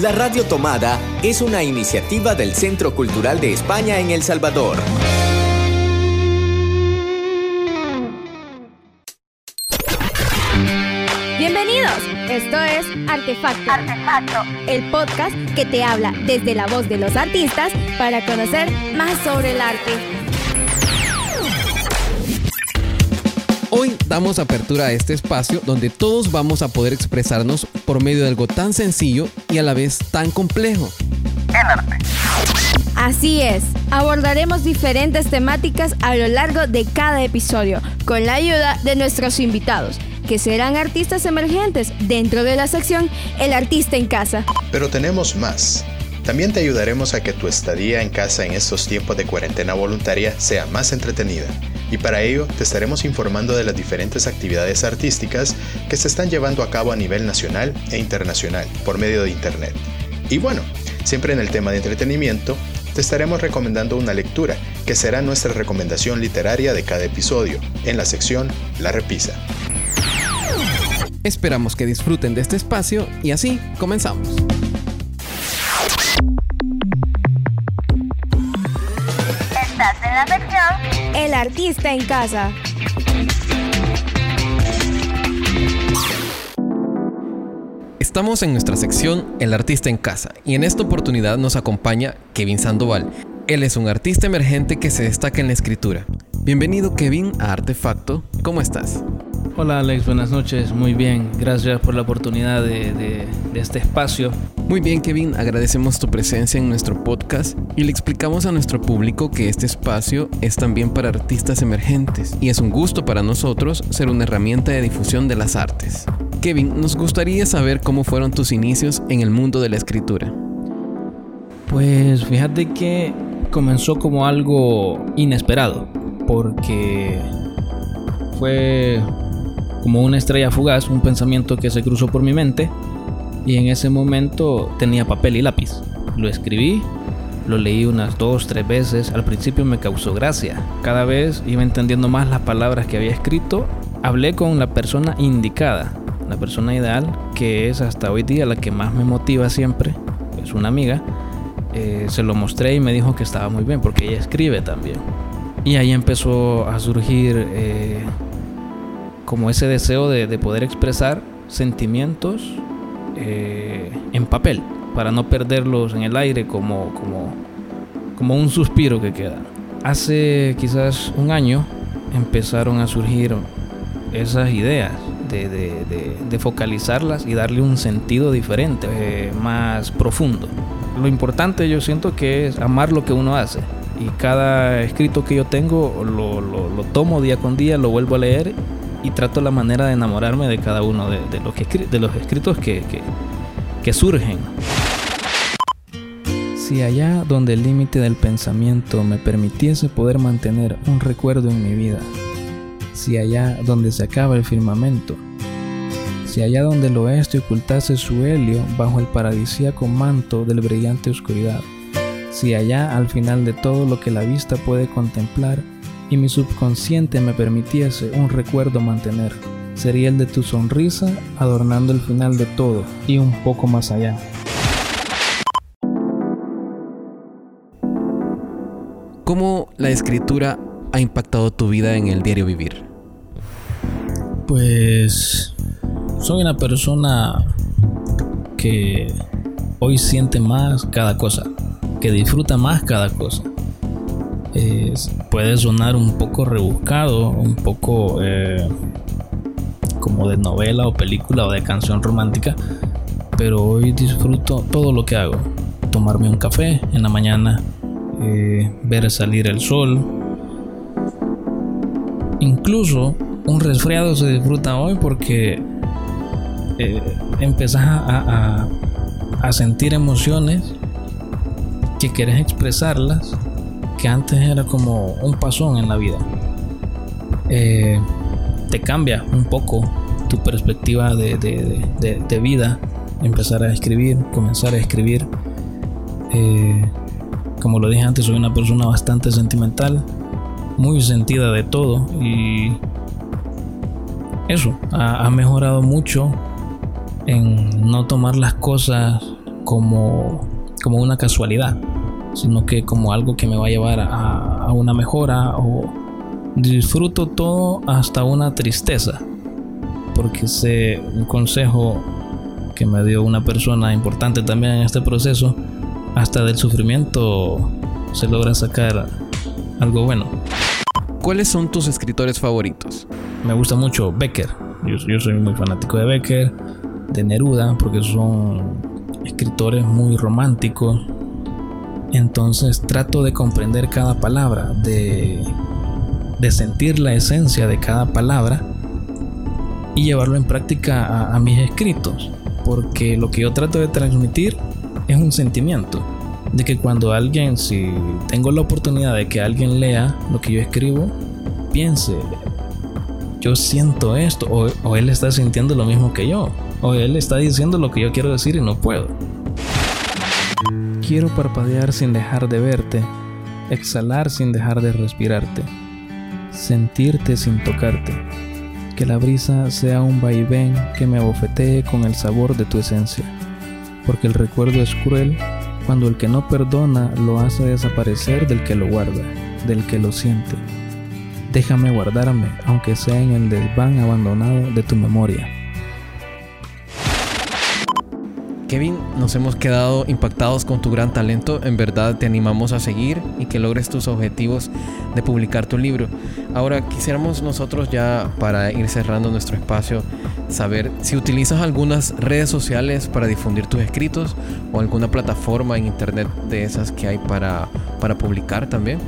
La Radio Tomada es una iniciativa del Centro Cultural de España en El Salvador. Bienvenidos, esto es Artefacto, Artefacto. el podcast que te habla desde la voz de los artistas para conocer más sobre el arte. Hoy damos apertura a este espacio donde todos vamos a poder expresarnos por medio de algo tan sencillo y a la vez tan complejo. El arte. Así es, abordaremos diferentes temáticas a lo largo de cada episodio con la ayuda de nuestros invitados, que serán artistas emergentes dentro de la sección El artista en casa. Pero tenemos más. También te ayudaremos a que tu estadía en casa en estos tiempos de cuarentena voluntaria sea más entretenida. Y para ello te estaremos informando de las diferentes actividades artísticas que se están llevando a cabo a nivel nacional e internacional por medio de Internet. Y bueno, siempre en el tema de entretenimiento, te estaremos recomendando una lectura que será nuestra recomendación literaria de cada episodio, en la sección La Repisa. Esperamos que disfruten de este espacio y así comenzamos. El artista en casa. Estamos en nuestra sección El artista en casa y en esta oportunidad nos acompaña Kevin Sandoval. Él es un artista emergente que se destaca en la escritura. Bienvenido Kevin a Artefacto, ¿cómo estás? Hola Alex, buenas noches, muy bien, gracias por la oportunidad de, de- de este espacio. Muy bien Kevin, agradecemos tu presencia en nuestro podcast y le explicamos a nuestro público que este espacio es también para artistas emergentes y es un gusto para nosotros ser una herramienta de difusión de las artes. Kevin, nos gustaría saber cómo fueron tus inicios en el mundo de la escritura. Pues fíjate que comenzó como algo inesperado, porque fue como una estrella fugaz, un pensamiento que se cruzó por mi mente y en ese momento tenía papel y lápiz. Lo escribí, lo leí unas dos, tres veces, al principio me causó gracia, cada vez iba entendiendo más las palabras que había escrito, hablé con la persona indicada, la persona ideal, que es hasta hoy día la que más me motiva siempre, es una amiga, eh, se lo mostré y me dijo que estaba muy bien porque ella escribe también. Y ahí empezó a surgir eh, como ese deseo de, de poder expresar sentimientos eh, en papel para no perderlos en el aire como, como, como un suspiro que queda. Hace quizás un año empezaron a surgir esas ideas de, de- de- de focalizarlas y darle un sentido diferente, eh, más profundo. Lo importante yo siento que es amar lo que uno hace. Y cada escrito que yo tengo lo, lo- lo tomo día con día, lo vuelvo a leer y trato la manera de enamorarme de cada uno de, los, que de los escritos que, que- que surgen. Si allá donde el límite del pensamiento me permitiese poder mantener un recuerdo en mi vida, si allá donde se acaba el firmamento, si allá donde el oeste ocultase su helio bajo el paradisíaco manto del brillante oscuridad, si allá al final de todo lo que la vista puede contemplar y mi subconsciente me permitiese un recuerdo mantener, sería el de tu sonrisa adornando el final de todo y un poco más allá. ¿Cómo la escritura ha impactado tu vida en el diario vivir? Pues soy una persona que hoy siente más cada cosa, que disfruta más cada cosa. Es- puede sonar un poco rebuscado, un poco eh, como de novela o película o de canción romántica, pero hoy disfruto todo lo que hago. Tomarme un café en la mañana, eh, ver salir el sol, incluso un resfriado se disfruta hoy porque eh, empezás a, a- sentir emociones que querés expresarlas que antes era como un pasón en la vida. Eh, te cambia un poco tu perspectiva de, de- de- vida, empezar a escribir, comenzar a escribir. Eh, como lo dije antes, soy una persona bastante sentimental, muy sentida de todo y eso ha, ha mejorado mucho en no tomar las cosas como, como una casualidad, sino que como algo que me va a llevar a, a una mejora o disfruto todo hasta una tristeza, porque sé un consejo que me dio una persona importante también en este proceso, hasta del sufrimiento se logra sacar algo bueno. ¿Cuáles son tus escritores favoritos? Me gusta mucho Becker. Yo, yo soy muy fanático de Becker, de Neruda, porque son escritores muy románticos. Entonces trato de comprender cada palabra, de, de sentir la esencia de cada palabra y llevarlo en práctica a, mis escritos. Porque lo que yo trato de transmitir es un sentimiento de que cuando alguien, si tengo la oportunidad de que alguien lea lo que yo escribo, piense, yo siento esto, o, él está sintiendo lo mismo que yo, o él está diciendo lo que yo quiero decir y no puedo. Quiero parpadear sin dejar de verte, exhalar sin dejar de respirarte, sentirte sin tocarte, que la brisa sea un vaivén que me abofetee con el sabor de tu esencia, porque el recuerdo es cruel cuando el que no perdona lo hace desaparecer del que lo guarda, del que lo siente. Déjame guardarme, aunque sea en el desván abandonado de tu memoria. Kevin, nos hemos quedado impactados con tu gran talento. En verdad te animamos a seguir y que logres tus objetivos de publicar tu libro. Ahora quisiéramos nosotros ya para ir cerrando nuestro espacio saber si utilizas algunas redes sociales para difundir tus escritos o alguna plataforma en internet de esas que hay para, para publicar también.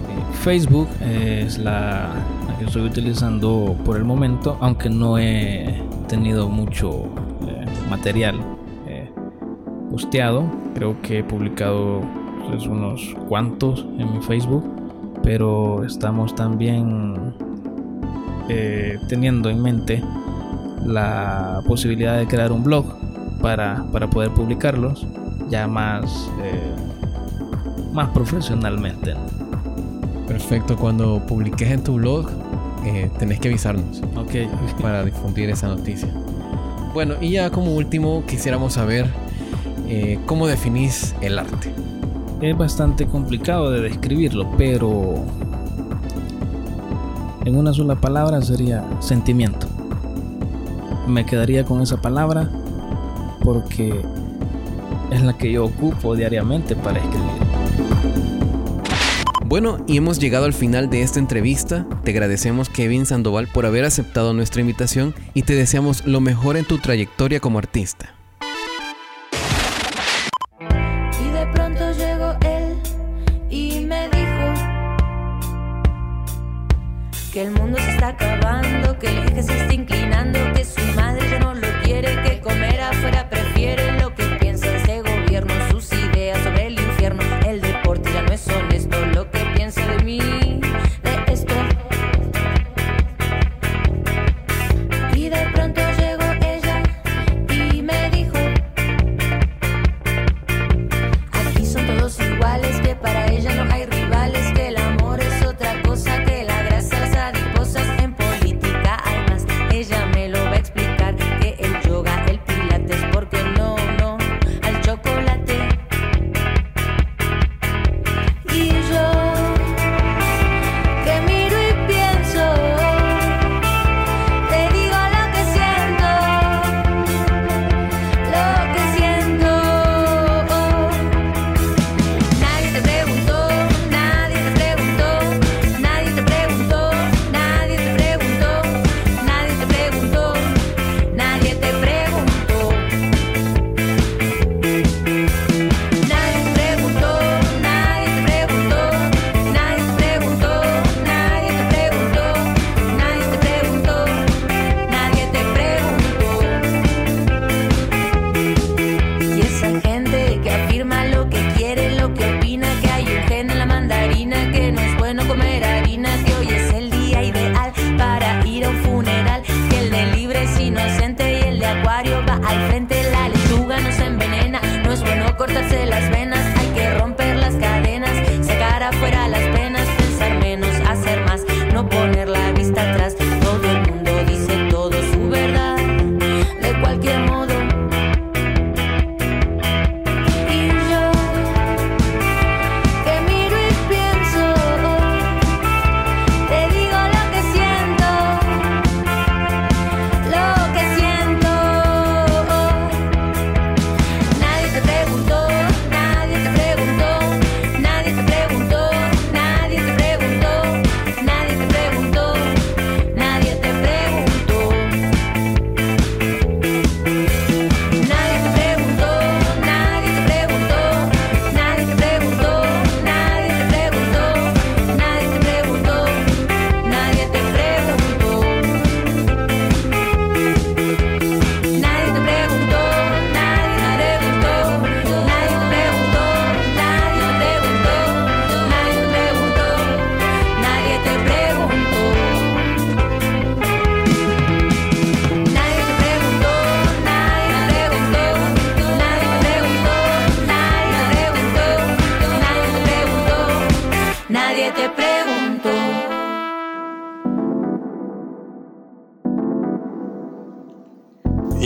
Facebook es la, que estoy utilizando por el momento, aunque no he tenido mucho eh, material posteado. Creo que he publicado pues, unos cuantos en mi Facebook. Pero estamos también eh, teniendo en mente la posibilidad de crear un blog para, para poder publicarlos ya más, eh, más profesionalmente. Perfecto, cuando publiques en tu blog eh, tenés que avisarnos okay. para difundir esa noticia. Bueno, y ya como último quisiéramos saber eh, ¿cómo definís el arte? Es bastante complicado de describirlo, pero en una sola palabra sería sentimiento. Me quedaría con esa palabra porque es la que yo ocupo diariamente para escribir. Bueno, y hemos llegado al final de esta entrevista. Te agradecemos Kevin Sandoval por haber aceptado nuestra invitación y te deseamos lo mejor en tu trayectoria como artista.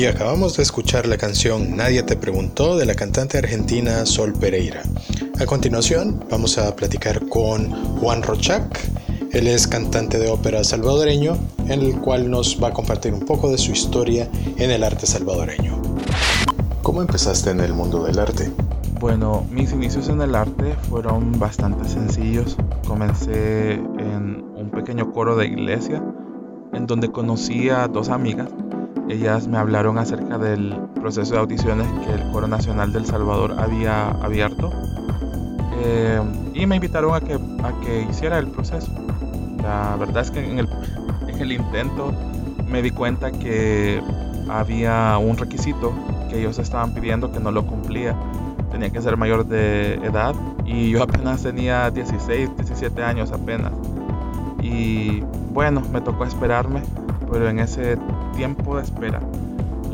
Acabamos de escuchar la canción Nadie te preguntó de la cantante argentina Sol Pereira. A continuación vamos a platicar con Juan Rochac. Él es cantante de ópera salvadoreño, en el cual nos va a compartir un poco de su historia en el arte salvadoreño. ¿Cómo empezaste en el mundo del arte? Bueno, mis inicios en el arte fueron bastante sencillos. Comencé en un pequeño coro de iglesia en donde conocí a dos amigas. Ellas me hablaron acerca del proceso de audiciones que el Coro Nacional del Salvador había abierto eh, y me invitaron a que, a que hiciera el proceso. La verdad es que en el, en el intento me di cuenta que había un requisito que ellos estaban pidiendo que no lo cumplía. Tenía que ser mayor de edad y yo apenas tenía 16, 17 años apenas. Y bueno, me tocó esperarme, pero en ese tiempo de espera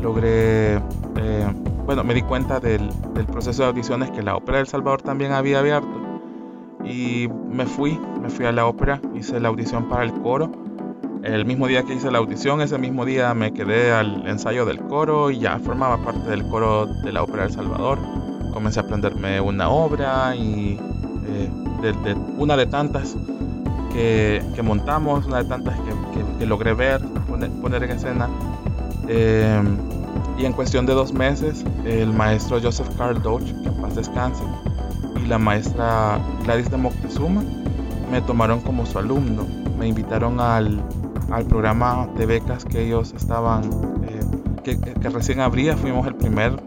logré, eh, bueno, me di cuenta del, proceso de audiciones que la Ópera del Salvador también había abierto. Y me fui, me fui a la ópera, hice la audición para el coro. El mismo día que hice la audición, ese mismo día me quedé al ensayo del coro y ya formaba parte del coro de la Ópera del Salvador. Comencé a aprenderme una obra y eh, una de tantas que, que, montamos, una de tantas que, que logré ver, poner, en escena. Eh, y en cuestión de dos meses, el maestro Joseph Carl Doge, que en paz descanse, y la maestra Gladys de Moctezuma me tomaron como su alumno. Me invitaron al, al programa de becas que ellos estaban, eh, que, que, recién abría. Fuimos el primer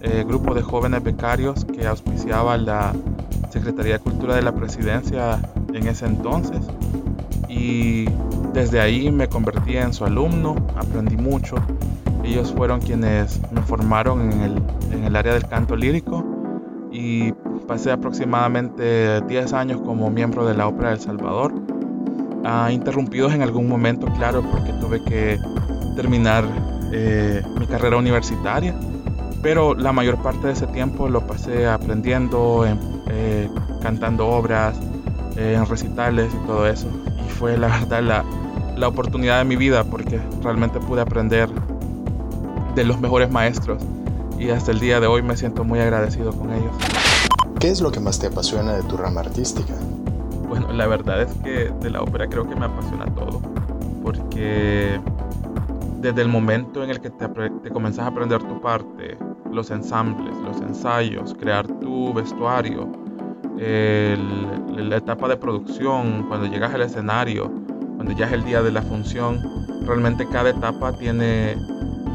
eh, grupo de jóvenes becarios que auspiciaba la Secretaría de Cultura de la Presidencia en ese entonces. Y desde ahí me convertí en su alumno, aprendí mucho. Ellos fueron quienes me formaron en el, en el área del canto lírico y pasé aproximadamente 10 años como miembro de la Ópera del Salvador. Uh, interrumpidos en algún momento, claro, porque tuve que terminar eh, mi carrera universitaria, pero la mayor parte de ese tiempo lo pasé aprendiendo, eh, cantando obras, eh, en recitales y todo eso. Y fue la verdad la, la oportunidad de mi vida porque realmente pude aprender de los mejores maestros y hasta el día de hoy me siento muy agradecido con ellos. ¿Qué es lo que más te apasiona de tu rama artística? Bueno, la verdad es que de la ópera creo que me apasiona todo, porque desde el momento en el que te, te comenzas a aprender tu parte, los ensambles, los ensayos, crear tu vestuario, la etapa de producción, cuando llegas al escenario, cuando ya es el día de la función, realmente cada etapa tiene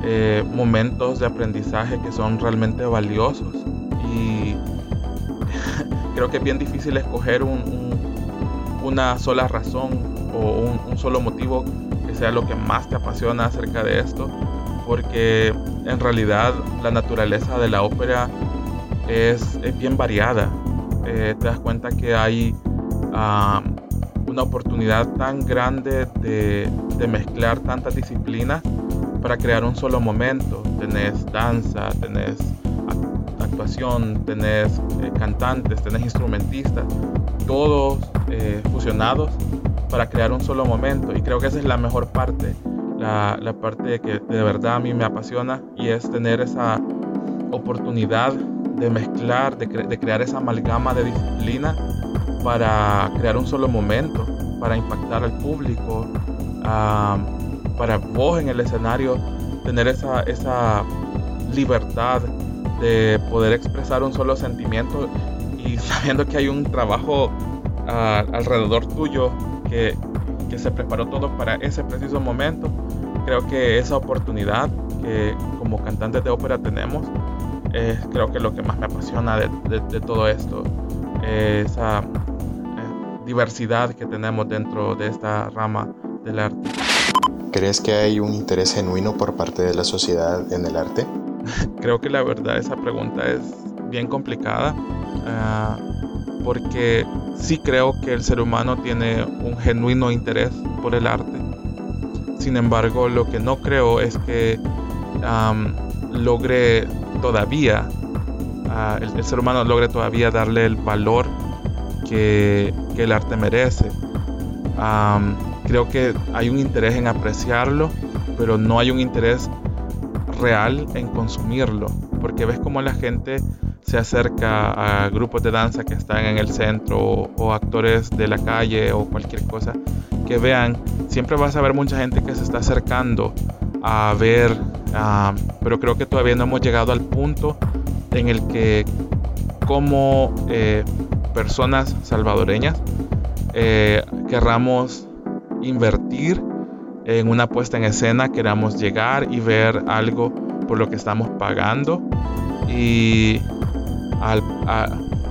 eh, momentos de aprendizaje que son realmente valiosos y creo que es bien difícil escoger un, un, una sola razón o un, un, solo motivo que sea lo que más te apasiona acerca de esto, porque en realidad la naturaleza de la ópera es, es bien variada. Eh, te das cuenta que hay una oportunidad tan grande de, de mezclar tantas disciplinas para crear un solo momento. Tenés danza, tenés actuación, tenés eh, cantantes, tenés instrumentistas, todos eh, fusionados para crear un solo momento. Y creo que esa es la mejor parte, la, la parte que de verdad a mí me apasiona y es tener esa oportunidad de mezclar, de, cre de crear esa amalgama de disciplina para crear un solo momento, para impactar al público, para vos en el escenario tener esa, esa libertad de poder expresar un solo sentimiento y sabiendo que hay un trabajo uh, alrededor tuyo que, que, se preparó todo para ese preciso momento, creo que esa oportunidad que como cantantes de ópera tenemos es creo que lo que más me apasiona de, de, de todo esto, esa eh, diversidad que tenemos dentro de esta rama del arte. ¿Crees que hay un interés genuino por parte de la sociedad en el arte? Creo que la verdad esa pregunta es bien complicada uh, porque sí creo que el ser humano tiene un genuino interés por el arte. Sin embargo, lo que no creo es que um, logre todavía, uh, el, ser humano logre todavía darle el valor que, que el arte merece. Creo que hay un interés en apreciarlo, pero no hay un interés real en consumirlo, porque ves como la gente se acerca a grupos de danza que están en el centro o, actores de la calle o cualquier cosa que vean, siempre vas a ver mucha gente que se está acercando a ver, ah, pero creo que todavía no hemos llegado al punto en el que como eh, personas salvadoreñas eh, querramos invertir en una puesta en escena, queramos llegar y ver algo por lo que estamos pagando. Y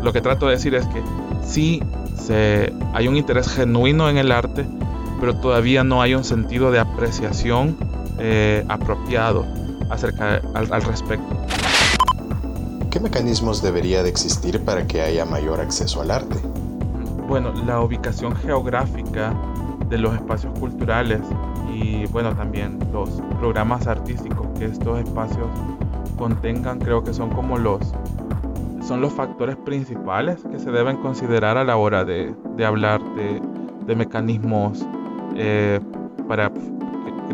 lo que trato de decir es que sí hay un interés genuino en el arte, pero todavía no hay un sentido de apreciación eh, apropiado acerca al, al respecto. ¿Qué mecanismos debería de existir para que haya mayor acceso al arte? Bueno, la ubicación geográfica de los espacios culturales y bueno también los programas artísticos que estos espacios contengan creo que son como los son los factores principales que se deben considerar a la hora de, hablar de, mecanismos eh, para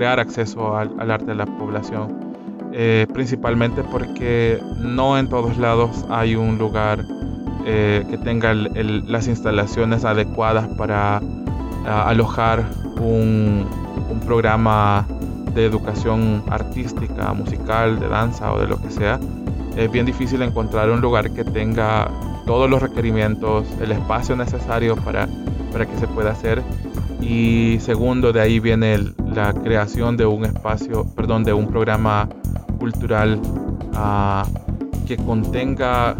crear acceso al, arte de la población eh, principalmente porque no en todos lados hay un lugar eh, que tenga las instalaciones adecuadas para alojar un, un programa de educación artística, musical, de danza o de lo que sea, es bien difícil encontrar un lugar que tenga todos los requerimientos, el espacio necesario para, para que se pueda hacer. Y segundo, de ahí viene la creación de un espacio, perdón, de un programa cultural uh, que contenga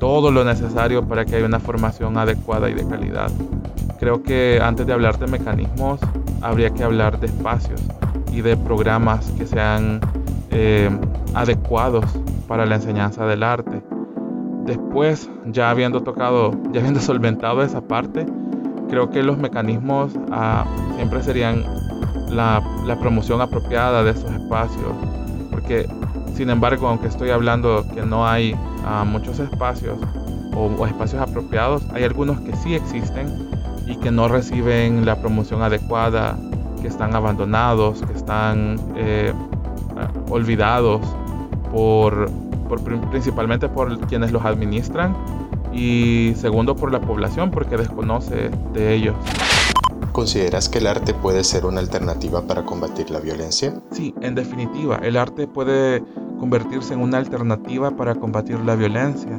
todo lo necesario para que haya una formación adecuada y de calidad. Creo que antes de hablar de mecanismos, habría que hablar de espacios y de programas que sean eh, adecuados para la enseñanza del arte. Después, ya habiendo tocado, ya habiendo solventado esa parte, creo que los mecanismos ah, siempre serían la, promoción apropiada de esos espacios. Porque, sin embargo, aunque estoy hablando que no hay ah, muchos espacios o espacios apropiados, hay algunos que sí existen y que no reciben la promoción adecuada, que están abandonados, que están eh, olvidados por, principalmente por quienes los administran y segundo por la población porque desconoce de ellos. ¿Consideras que el arte puede ser una alternativa para combatir la violencia? Sí, en definitiva, el arte puede convertirse en una alternativa para combatir la violencia.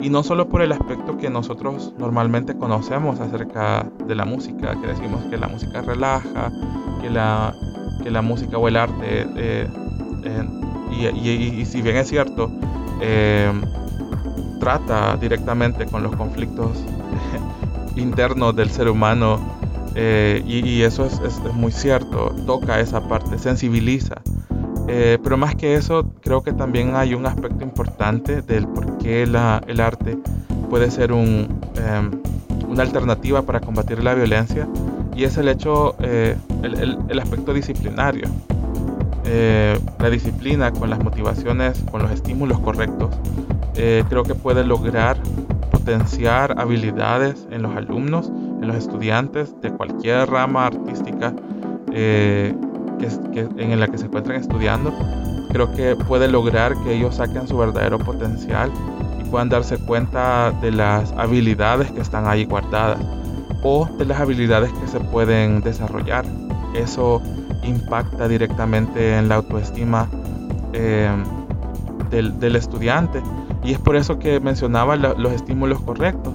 Y no solo por el aspecto que nosotros normalmente conocemos acerca de la música, que decimos que la música relaja, que la, que la música o el arte, eh, eh, y, si bien es cierto, eh, trata directamente con los conflictos internos del ser humano, y, eso es, es, muy cierto, toca esa parte, sensibiliza. Eh, pero más que eso, creo que también hay un aspecto importante del por qué el arte puede ser un, em, una alternativa para combatir la violencia y es el hecho, eh, el, el, aspecto disciplinario. Eh, la disciplina con las motivaciones, con los estímulos correctos, creo que puede lograr potenciar habilidades en los alumnos, en los estudiantes de cualquier rama artística que, en la que se encuentran estudiando, creo que puede lograr que ellos saquen su verdadero potencial y puedan darse cuenta de las habilidades que están ahí guardadas o de las habilidades que se pueden desarrollar. Eso impacta directamente en la autoestima eh, del, estudiante y es por eso que mencionaba los estímulos correctos,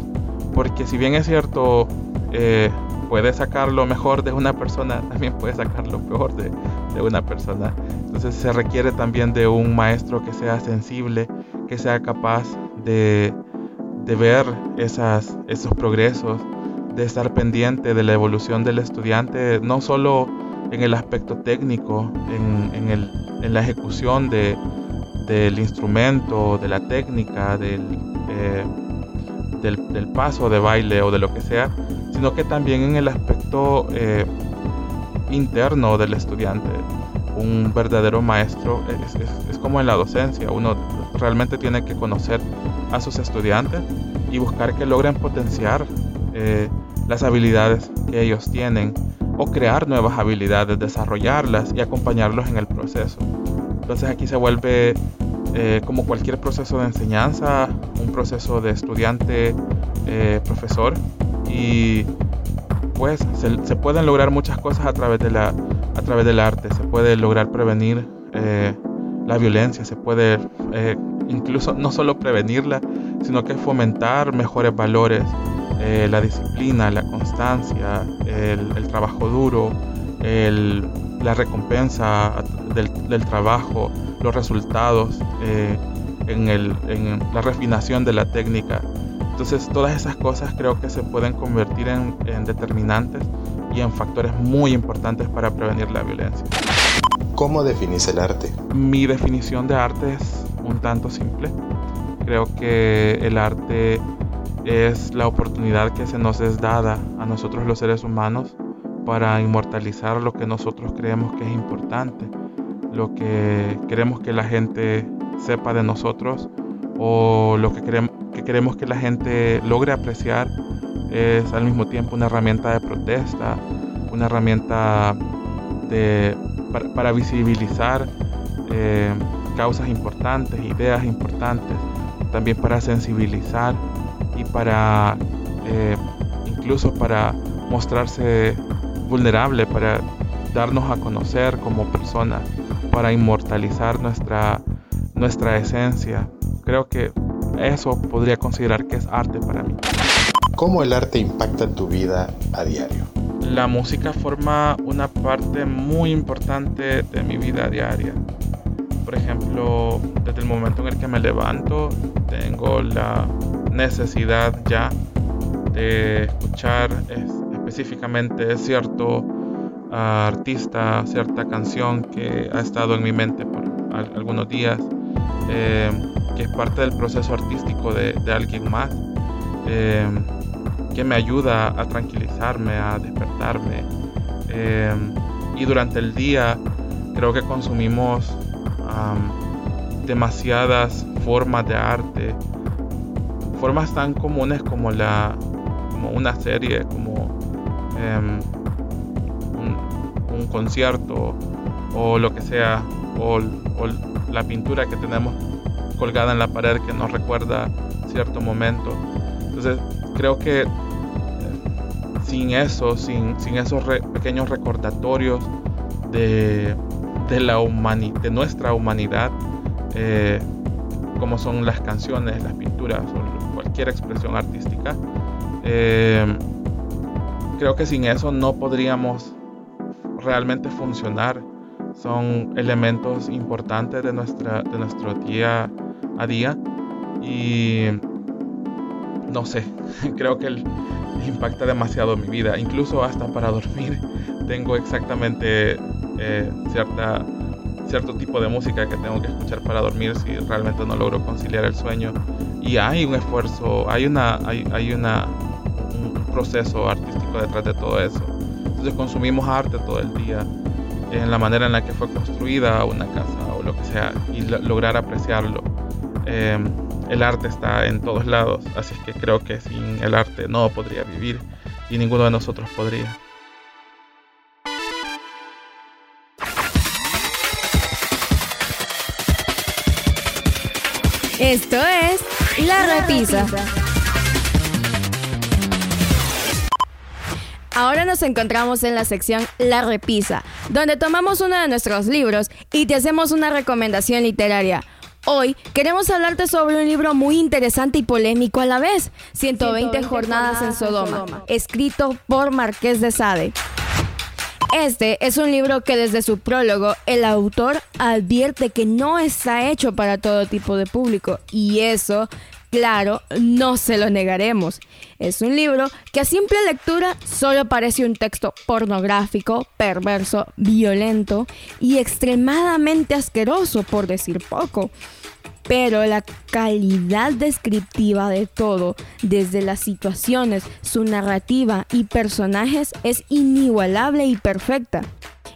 porque si bien es cierto, eh, puede sacar lo mejor de una persona, también puede sacar lo peor de, una persona. Entonces se requiere también de un maestro que sea sensible, que sea capaz de, ver esas, esos progresos, de estar pendiente de la evolución del estudiante, no solo en el aspecto técnico, en, la ejecución del instrumento, de la técnica, del, eh, del, paso de baile o de lo que sea, sino que también en el aspecto eh, interno del estudiante. Un verdadero maestro es, como en la docencia, uno realmente tiene que conocer a sus estudiantes y buscar que logren potenciar eh, las habilidades que ellos tienen o crear nuevas habilidades, desarrollarlas y acompañarlos en el proceso. Entonces aquí se vuelve eh, como cualquier proceso de enseñanza, un proceso de estudiante, eh, profesor. Y pues se, pueden lograr muchas cosas a través, de la, a través del arte, se puede lograr prevenir eh, la violencia, se puede incluso no solo prevenirla, sino que fomentar mejores valores, la disciplina, la constancia, el, trabajo duro, la recompensa del, del trabajo, los resultados, eh, en, la refinación de la técnica. Entonces todas esas cosas creo que se pueden convertir en, determinantes y en factores muy importantes para prevenir la violencia. ¿Cómo definís el arte? Mi definición de arte es un tanto simple. Creo que el arte es la oportunidad que se nos es dada a nosotros los seres humanos para inmortalizar lo que nosotros creemos que es importante lo que queremos que la gente sepa de nosotros o lo que queremos que, queremos que la gente logre apreciar es al mismo tiempo una herramienta de protesta, una herramienta de, para, visibilizar eh, causas importantes, ideas importantes, también para sensibilizar y para eh, incluso para mostrarse vulnerable, para darnos a conocer como personas para inmortalizar nuestra, nuestra esencia. Creo que eso podría considerar que es arte para mí. ¿Cómo el arte impacta en tu vida a diario? La música forma una parte muy importante de mi vida diaria. Por ejemplo, desde el momento en el que me levanto, tengo la necesidad ya de escuchar específicamente cierto artista, cierta canción que ha estado en mi mente por algunos días, eh, que es parte del proceso artístico de, alguien más, eh, que me ayuda a tranquilizarme, a despertarme. Eh, y durante el día creo que consumimos demasiadas formas de arte, formas tan comunes como la como una serie, como em, un concierto o lo que sea, o, la pintura que tenemos colgada en la pared que nos recuerda cierto momento. Entonces creo que eh, sin eso, sin, sin esos pequeños recordatorios de, de, la de nuestra humanidad, eh, como son las canciones, las pinturas o cualquier expresión artística, eh, creo que sin eso no podríamos realmente funcionar. Son elementos importantes de, nuestra, de nuestro día a día. Y no sé, creo que impacta demasiado mi vida, incluso hasta para dormir tengo exactamente eh, cierta, cierto tipo de música que tengo que escuchar para dormir si realmente no logro conciliar el sueño. Y hay un esfuerzo, hay, una, hay, hay una, un proceso artístico detrás de todo eso. Entonces consumimos arte todo el día, en la manera en la que fue construida una casa o lo que sea, y lograr apreciarlo. Em, el arte está en todos lados, así que creo que sin el arte no podría vivir y ninguno de nosotros podría. Esto es La Repisa. Ahora nos encontramos en la sección La Repisa, donde tomamos uno de nuestros libros y te hacemos una recomendación literaria. Hoy queremos hablarte sobre un libro muy interesante y polémico a la vez, 120, jornadas, en Sodoma, escrito por Marqués de Sade. Este es un libro que desde su prólogo el autor advierte que no está hecho para todo tipo de público y eso Claro, no se lo negaremos. Es un libro que a simple lectura solo parece un texto pornográfico, perverso, violento y extremadamente asqueroso, por decir poco. Pero la calidad descriptiva de todo, desde las situaciones, su narrativa y personajes, es inigualable y perfecta.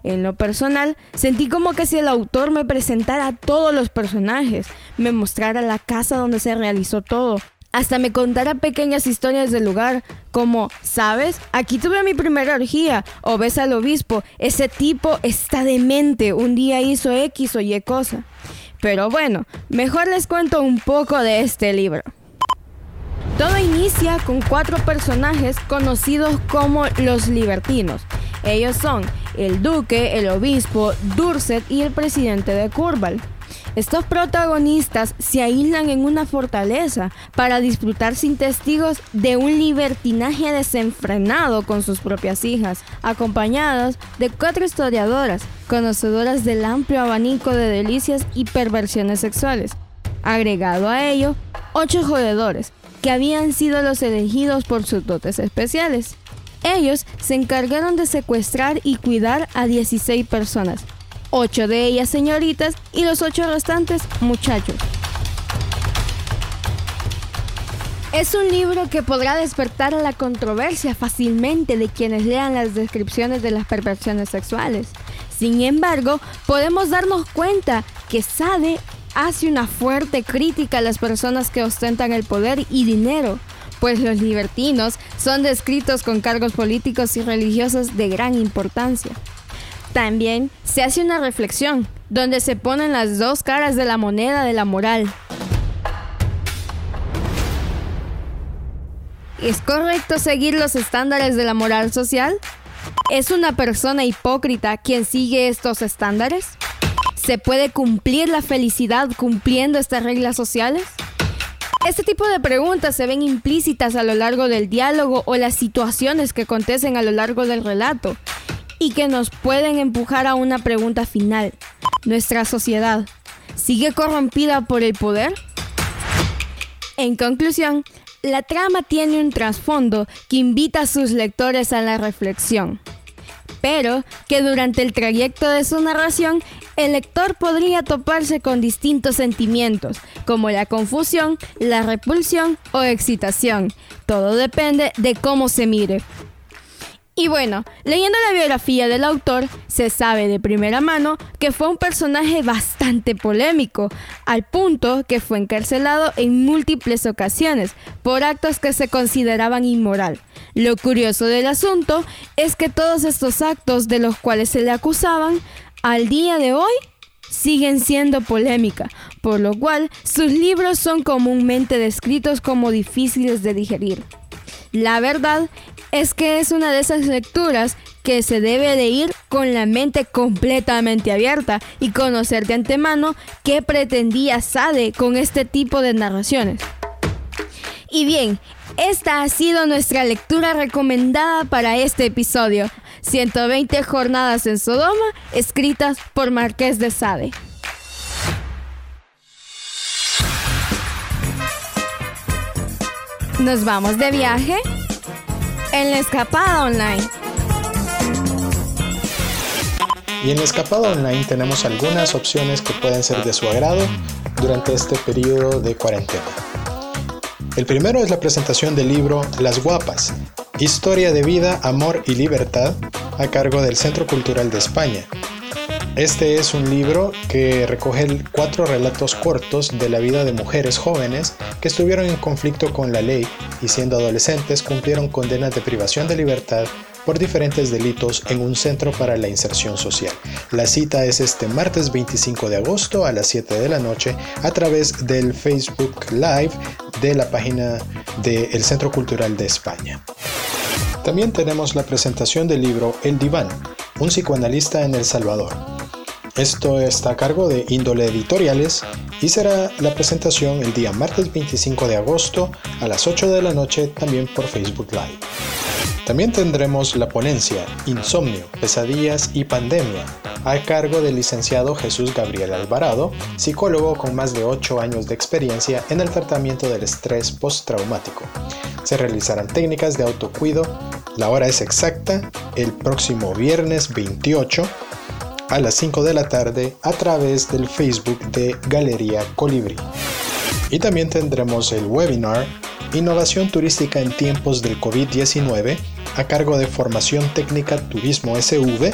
En lo personal, sentí como que si el autor me presentara a todos los personajes, me mostrara la casa donde se realizó todo, hasta me contara pequeñas historias del lugar, como, ¿sabes? Aquí tuve mi primera orgía, o ves al obispo, ese tipo está demente, un día hizo X o Y cosa. Pero bueno, mejor les cuento un poco de este libro. Todo inicia con cuatro personajes conocidos como los libertinos. Ellos son el duque, el obispo, Durset y el presidente de Curval. Estos protagonistas se aíslan en una fortaleza para disfrutar sin testigos de un libertinaje desenfrenado con sus propias hijas, acompañadas de cuatro historiadoras, conocedoras del amplio abanico de delicias y perversiones sexuales. Agregado a ello, ocho jodedores, que habían sido los elegidos por sus dotes especiales. Ellos se encargaron de secuestrar y cuidar a 16 personas, 8 de ellas señoritas y los 8 restantes muchachos. Es un libro que podrá despertar la controversia fácilmente de quienes lean las descripciones de las perversiones sexuales. Sin embargo, podemos darnos cuenta que Sade hace una fuerte crítica a las personas que ostentan el poder y dinero, pues los libertinos son descritos con cargos políticos y religiosos de gran importancia. También se hace una reflexión, donde se ponen las dos caras de la moneda de la moral. ¿Es correcto seguir los estándares de la moral social? ¿Es una persona hipócrita quien sigue estos estándares? ¿Se puede cumplir la felicidad cumpliendo estas reglas sociales? Este tipo de preguntas se ven implícitas a lo largo del diálogo o las situaciones que acontecen a lo largo del relato y que nos pueden empujar a una pregunta final. ¿Nuestra sociedad sigue corrompida por el poder? En conclusión, la trama tiene un trasfondo que invita a sus lectores a la reflexión pero que durante el trayecto de su narración el lector podría toparse con distintos sentimientos, como la confusión, la repulsión o excitación. Todo depende de cómo se mire. Y bueno, leyendo la biografía del autor, se sabe de primera mano que fue un personaje bastante polémico, al punto que fue encarcelado en múltiples ocasiones por actos que se consideraban inmoral. Lo curioso del asunto es que todos estos actos de los cuales se le acusaban, al día de hoy, siguen siendo polémica, por lo cual sus libros son comúnmente descritos como difíciles de digerir. La verdad es que es una de esas lecturas que se debe de ir con la mente completamente abierta y conocer de antemano qué pretendía Sade con este tipo de narraciones. Y bien, esta ha sido nuestra lectura recomendada para este episodio. 120 jornadas en Sodoma, escritas por Marqués de Sade. Nos vamos de viaje en la escapada online. Y en la escapada online tenemos algunas opciones que pueden ser de su agrado durante este periodo de cuarentena. El primero es la presentación del libro Las Guapas, Historia de vida, amor y libertad, a cargo del Centro Cultural de España, este es un libro que recoge cuatro relatos cortos de la vida de mujeres jóvenes que estuvieron en conflicto con la ley y siendo adolescentes cumplieron condenas de privación de libertad por diferentes delitos en un centro para la inserción social. La cita es este martes 25 de agosto a las 7 de la noche a través del Facebook Live de la página del Centro Cultural de España. También tenemos la presentación del libro El Diván, un psicoanalista en El Salvador. Esto está a cargo de Índole Editoriales y será la presentación el día martes 25 de agosto a las 8 de la noche también por Facebook Live. También tendremos la ponencia Insomnio, Pesadillas y Pandemia a cargo del licenciado Jesús Gabriel Alvarado, psicólogo con más de 8 años de experiencia en el tratamiento del estrés postraumático. Se realizarán técnicas de autocuido. La hora es exacta el próximo viernes 28 a las 5 de la tarde a través del Facebook de Galería Colibrí. Y también tendremos el webinar Innovación turística en tiempos del COVID-19 a cargo de Formación Técnica Turismo SV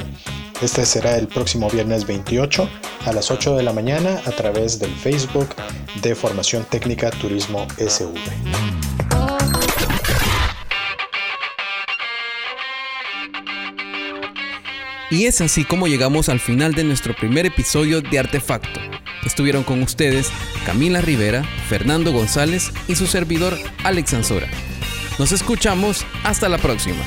Este será el próximo viernes 28 a las 8 de la mañana a través del Facebook de Formación Técnica Turismo SV. Y es así como llegamos al final de nuestro primer episodio de Artefacto. Estuvieron con ustedes Camila Rivera, Fernando González y su servidor Alex Ansora. Nos escuchamos hasta la próxima.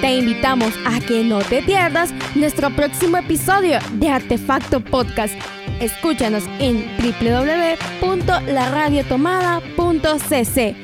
Te invitamos a que no te pierdas nuestro próximo episodio de Artefacto Podcast. Escúchanos en www.laradiotomada.cc.